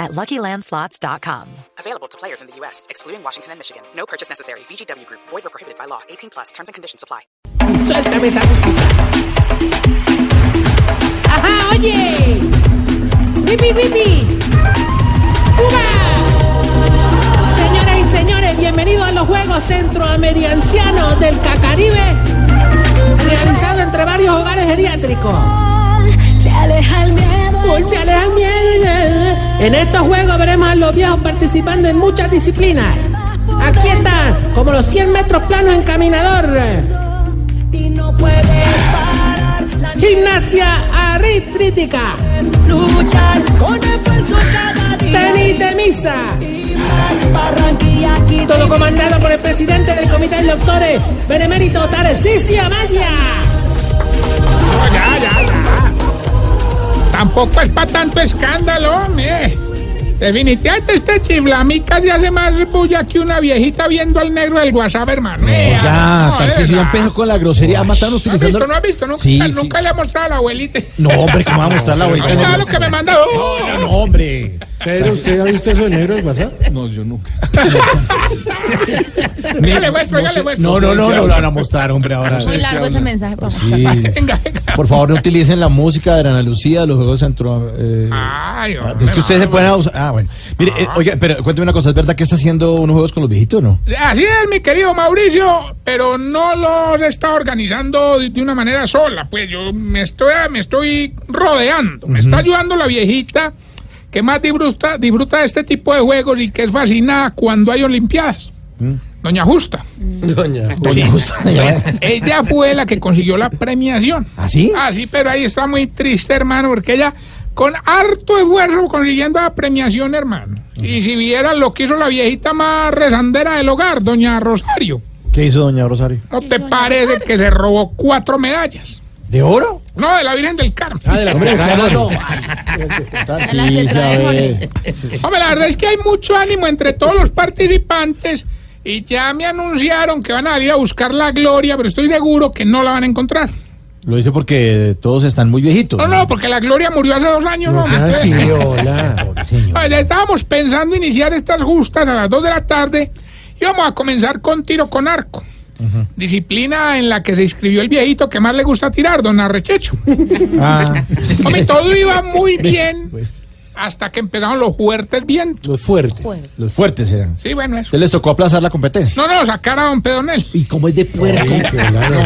at LuckyLandSlots.com. Available to players in the U.S., excluding Washington and Michigan. No purchase necessary. VGW Group, void or prohibited by law. 18 plus terms and conditions apply. Suéltame esa música. Ajá, oye. Wipi, wipi. ¡Uva! Señoras y señores, bienvenidos a los Juegos Centroamericanos del Cacaribe, realizado entre varios hogares geriátricos. Se aleja el miedo. Hoy se aleja el miedo. En estos juegos veremos a los viejos participando en muchas disciplinas. Aquí están, como los 100 metros planos en caminador. Gimnasia día. Tenis de misa. Todo comandado por el presidente del comité de doctores, Benemérito Tarcisio Amaya. Tampoco es para tanto escándalo, hombre. Definitivamente este chiflamica se hace más bulla que una viejita viendo al negro del WhatsApp, hermano. Eh, Ya, no, de verdad. empejo con la grosería. Además, están ¿No has utilizando. visto? ¿No has visto? Nunca, Sí, sí. nunca le ha mostrado a la abuelita. No, hombre, ¿cómo va a mostrar la abuelita? Negro? lo que me manda. No, no, hombre. Pero usted ha visto eso de negro del WhatsApp? No, yo nunca. Ya le muestro, ya le muestro. No, no, no, no lo van a mostrar, hombre, ahora. Muy largo ese mensaje para Sí. Venga, venga. Por favor, no utilicen la música de Ana Lucía, los Juegos Centro. eh, Ay, hombre, es que ustedes no, se pueden usar. Ah, bueno. Mire, eh, oiga, pero cuénteme una cosa, ¿es verdad que está haciendo unos juegos con los viejitos o no? Así es, mi querido Mauricio, pero no los está organizando de de una manera sola. Pues yo me estoy, me estoy rodeando. Me está ayudando la viejita que más disfruta, disfruta de este tipo de juegos y que es fascinada cuando hay Olimpiadas. Doña Justa. Doña. Sí. Ella fue la que consiguió la premiación. ¿Ah, sí? Ah, sí, pero ahí está muy triste, hermano, porque ella con harto esfuerzo consiguiendo la premiación, hermano. Y si vieran lo que hizo la viejita más rezandera del hogar, doña Rosario. ¿Qué hizo doña Rosario? ¿No te parece que se robó cuatro medallas? ¿De oro? No, de la Virgen del Carmen. Ah, de las Hombre, trae Jorge. Hombre, la verdad es que hay mucho ánimo entre todos los participantes y ya me anunciaron que van a ir a buscar la gloria, pero estoy seguro que no la van a encontrar. Lo dice porque todos están muy viejitos. No, no, porque la gloria murió hace dos años, ¿no? No sea así, hola. Estábamos pensando iniciar estas justas a las 2 de la tarde y vamos a comenzar con tiro con arco. Disciplina en la que se inscribió el viejito que más le gusta tirar, don Arrechecho. Ah, Hombre, todo iba muy bien hasta que empezaron los fuertes vientos. Los fuertes. los fuertes eran. Sí, bueno, eso. Entonces les tocó aplazar la competencia. No, no, sacar a don Pedonel. ¿Y cómo es de puerco? No no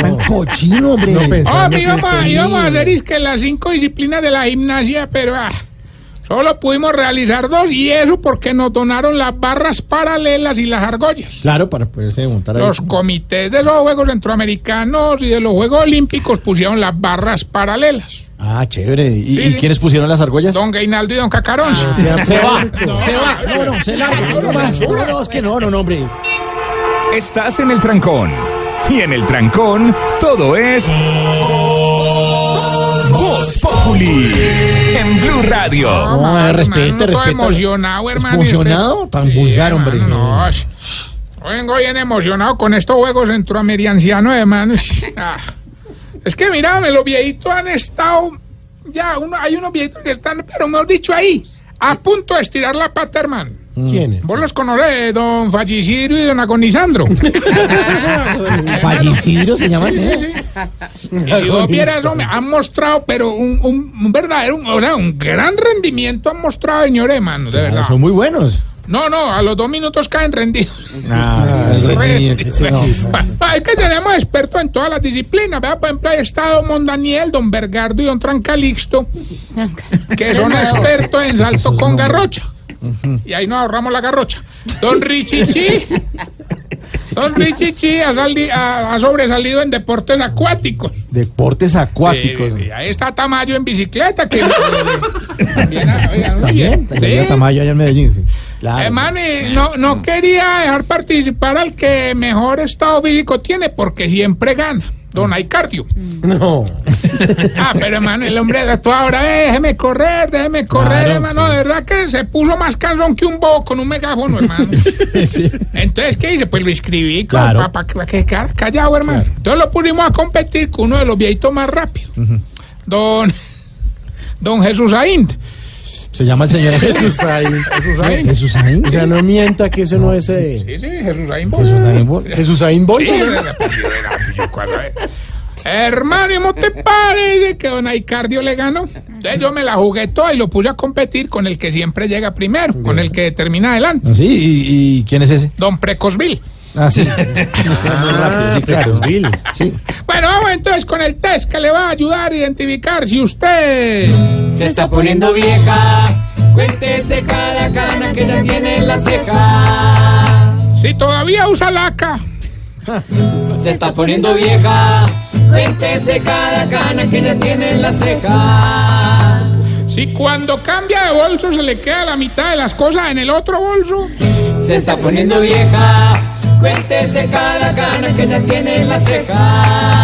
tan cochino, hombre. No sí. íbamos a hacer es que las cinco disciplinas de la gimnasia, pero ah, solo pudimos realizar dos y eso porque nos donaron las barras paralelas y las argollas. Claro, para poderse montar ahí. Los comités de los Juegos Centroamericanos y de los Juegos Olímpicos pusieron las barras paralelas. Ah, chévere. ¿Y, Sí, y sí. quiénes pusieron las argollas? Don Gainaldo y Don Cacarón. Sea Se va, puerco. se va. No, no, se larga. No más. No, no, es que no, no, no, hombre. Estás en el trancón. Y en el trancón, todo es. Voz Populi. En Blue Radio. No, mano, respete, hermano, todo respeta. emocionado, hermano. ¿Emocionado? Tan vulgar, hombre, hermano, no, vengo bien emocionado con estos Juegos Centroamericanos, hermano. Ah, Es que mírame, los viejitos han estado. Ya, uno, hay unos viejitos que están, pero mejor dicho, ahí, a punto de estirar la pata, hermano. ¿Quién es? Vos los conocés, don Fallicidio y don Agonisandro. Fallicidio se llama así. Y si vos vieras, hombre, han mostrado, pero un, un, un verdadero, un, o sea, un gran rendimiento han mostrado, señores, hermano, de verdad. Son muy buenos. No, no, a los dos minutos caen rendidos. Ah, es que tenemos expertos en todas las disciplinas, ¿verdad? Por ejemplo, ahí está don Mondaniel, don Bergardo y don Trancalixto, que son expertos en salto con garrocha. Y ahí nos ahorramos la garrocha. Don Richichi, Don Richie Chi ha, ha- ha sobresalido en deportes acuáticos. Deportes acuáticos. Sí, ahí está Tamayo en bicicleta. Que también, oigan, muy bien. También Sí. Tamayo allá en Medellín. sí. Claro. Hermano, no, no quería dejar participar al que mejor estado físico tiene porque siempre gana. Don Aicardio. No. Ah, pero hermano, el hombre de toda hora, eh, déjeme correr, déjeme correr, Claro, hermano. sí. De verdad que se puso más cansón que un bobo con un megáfono, hermano. Entonces, ¿qué hice? Pues lo escribí Claro. para que que quedara callado, hermano. Entonces lo pusimos a competir con uno de los viejitos más rápidos. Don, don Jesús Aint. Se llama el señor Jesús ahí. Jesús Aint. Jesús. O sea, no mienta que eso no es eh, Sí, sí, Jesús. Jesús Aín Bolsa. Sí, apellido era así, yo cuál era. Hermano, ¿y cómo te parece que don Aicardio le ganó? Entonces yo me la jugué toda y lo puse a competir con el que siempre llega primero, con el que termina adelante, Sí, ¿y, y quién es ese? don Precosville. Ah, sí. Rápido, sí, claro. Sí. Bueno, vamos entonces con el test que le va a ayudar a identificar si usted... Se está poniendo vieja. Cuéntese cada cana que ya tiene en la ceja. Si todavía usa laca. Se está poniendo vieja. Cuéntese cada cana que ya tiene en la ceja. Si cuando cambia de bolso se le queda la mitad de las cosas en el otro bolso. Se está poniendo vieja. Cuéntese cada cana que ya tiene en la ceja.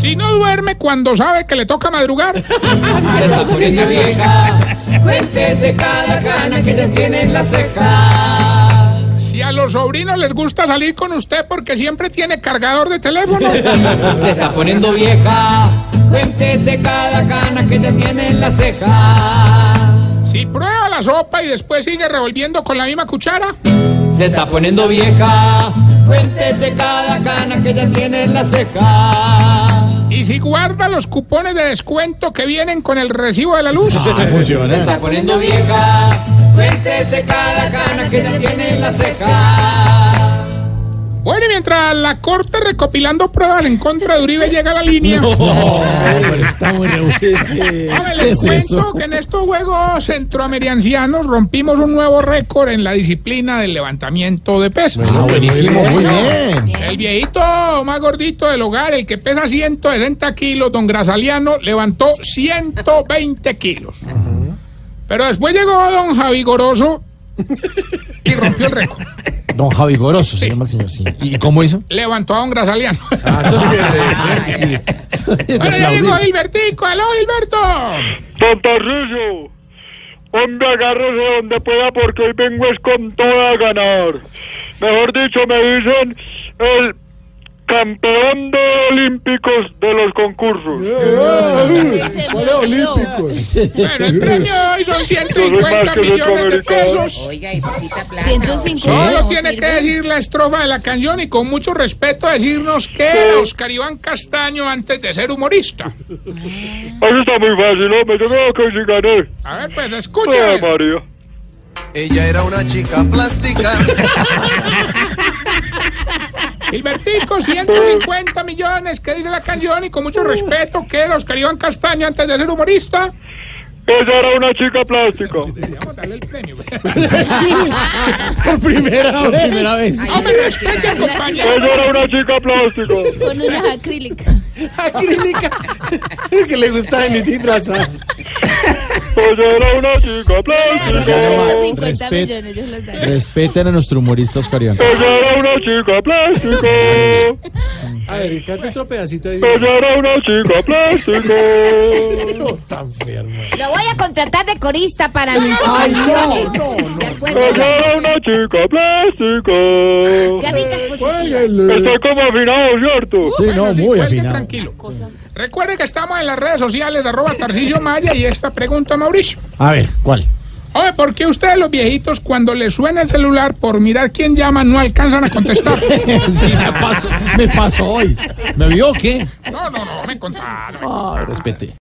Si no duerme cuando sabe que le toca madrugar. Se está poniendo vieja. Cuéntese cada cana que ya tiene en la ceja. Si a los sobrinos les gusta salir con usted porque siempre tiene cargador de teléfono. Se está poniendo vieja. Cuéntese cada cana que ya tiene en la ceja. Si prueba la sopa y después sigue revolviendo con la misma cuchara. Se está poniendo vieja. Cuéntese cada cana que ya tiene en la ceja. Y si guarda los cupones de descuento que vienen con el recibo de la luz. Se está poniendo vieja. Cuéntese cada cana que ya tiene en la ceja. Bueno, y mientras la corte recopilando pruebas en contra de Uribe llega a la línea. Está muy rebuscado. Ahora les cuento que en estos Juegos Centroamericanos rompimos un nuevo récord en la disciplina del levantamiento de peso. Ah, buenísimo, muy bien. El viejito más gordito del hogar, el que pesa 160 kilos, don Grasaliano, levantó 120 kilos. Pero después llegó don Javi Goroso y rompió el récord. Don Javi Goroso se llama el señor, sí. ¿Y cómo hizo? Levantó a don Grasaliano. Ah, eso sí es Bueno, ya llegó Gilbertico. ¡Aló, Gilberto! Hombre, agárrese donde pueda porque hoy vengo es con toda a ganar. Mejor dicho, me dicen el campeón de olímpicos de los concursos. Juegos Olímpicos. Bueno, el premio de hoy son Yo soy 150 más que millones de pesos. Oiga, y poquita plata. 150. Solo no tiene que decir la estrofa de la canción y con mucho respeto decirnos que era Oscar Iván Castaño antes de ser humorista. Eso está muy fácil, hombre. Yo creo que sí gané. A ver, pues Ay, escuche. María. Ella era una chica plástica. Gilbertico, 150 millones, que dice la canción y con mucho respeto que era Oscar Iván Castaño antes de ser humorista. Ella era una chica plástica. Deberíamos darle el premio. Por primera vez. Primera vez. Hombre, al compañero. Ella era una chica plástica. Con unas acrílicas. Acrílica. que le gusta venir disfrazado. Ella era una chica plástica. 150 Respet- millones, ellos los dan. Respeten a nuestro humorista Oscar Iván. Ella era una chica plástica. A ver, canta otro pedacito ahí. Ella era una chica plástica. No, está enfermo. Lo voy a contratar de corista para mis Ay, no. Ella era una chica plástica. Caritas positivas. Está como afinado, ¿cierto? Sí, no, muy afinado. Tranquilo. Recuerde que estamos en las redes sociales, arroba Tarcillo Maya y esta pregunta a Mauricio. A ver, ¿cuál? Oye, ¿por qué ustedes los viejitos cuando les suena el celular por mirar quién llama no alcanzan a contestar? Sí, me pasó, me pasó hoy. ¿Me vio o qué? No, no, no, me contaron. Ah, respete.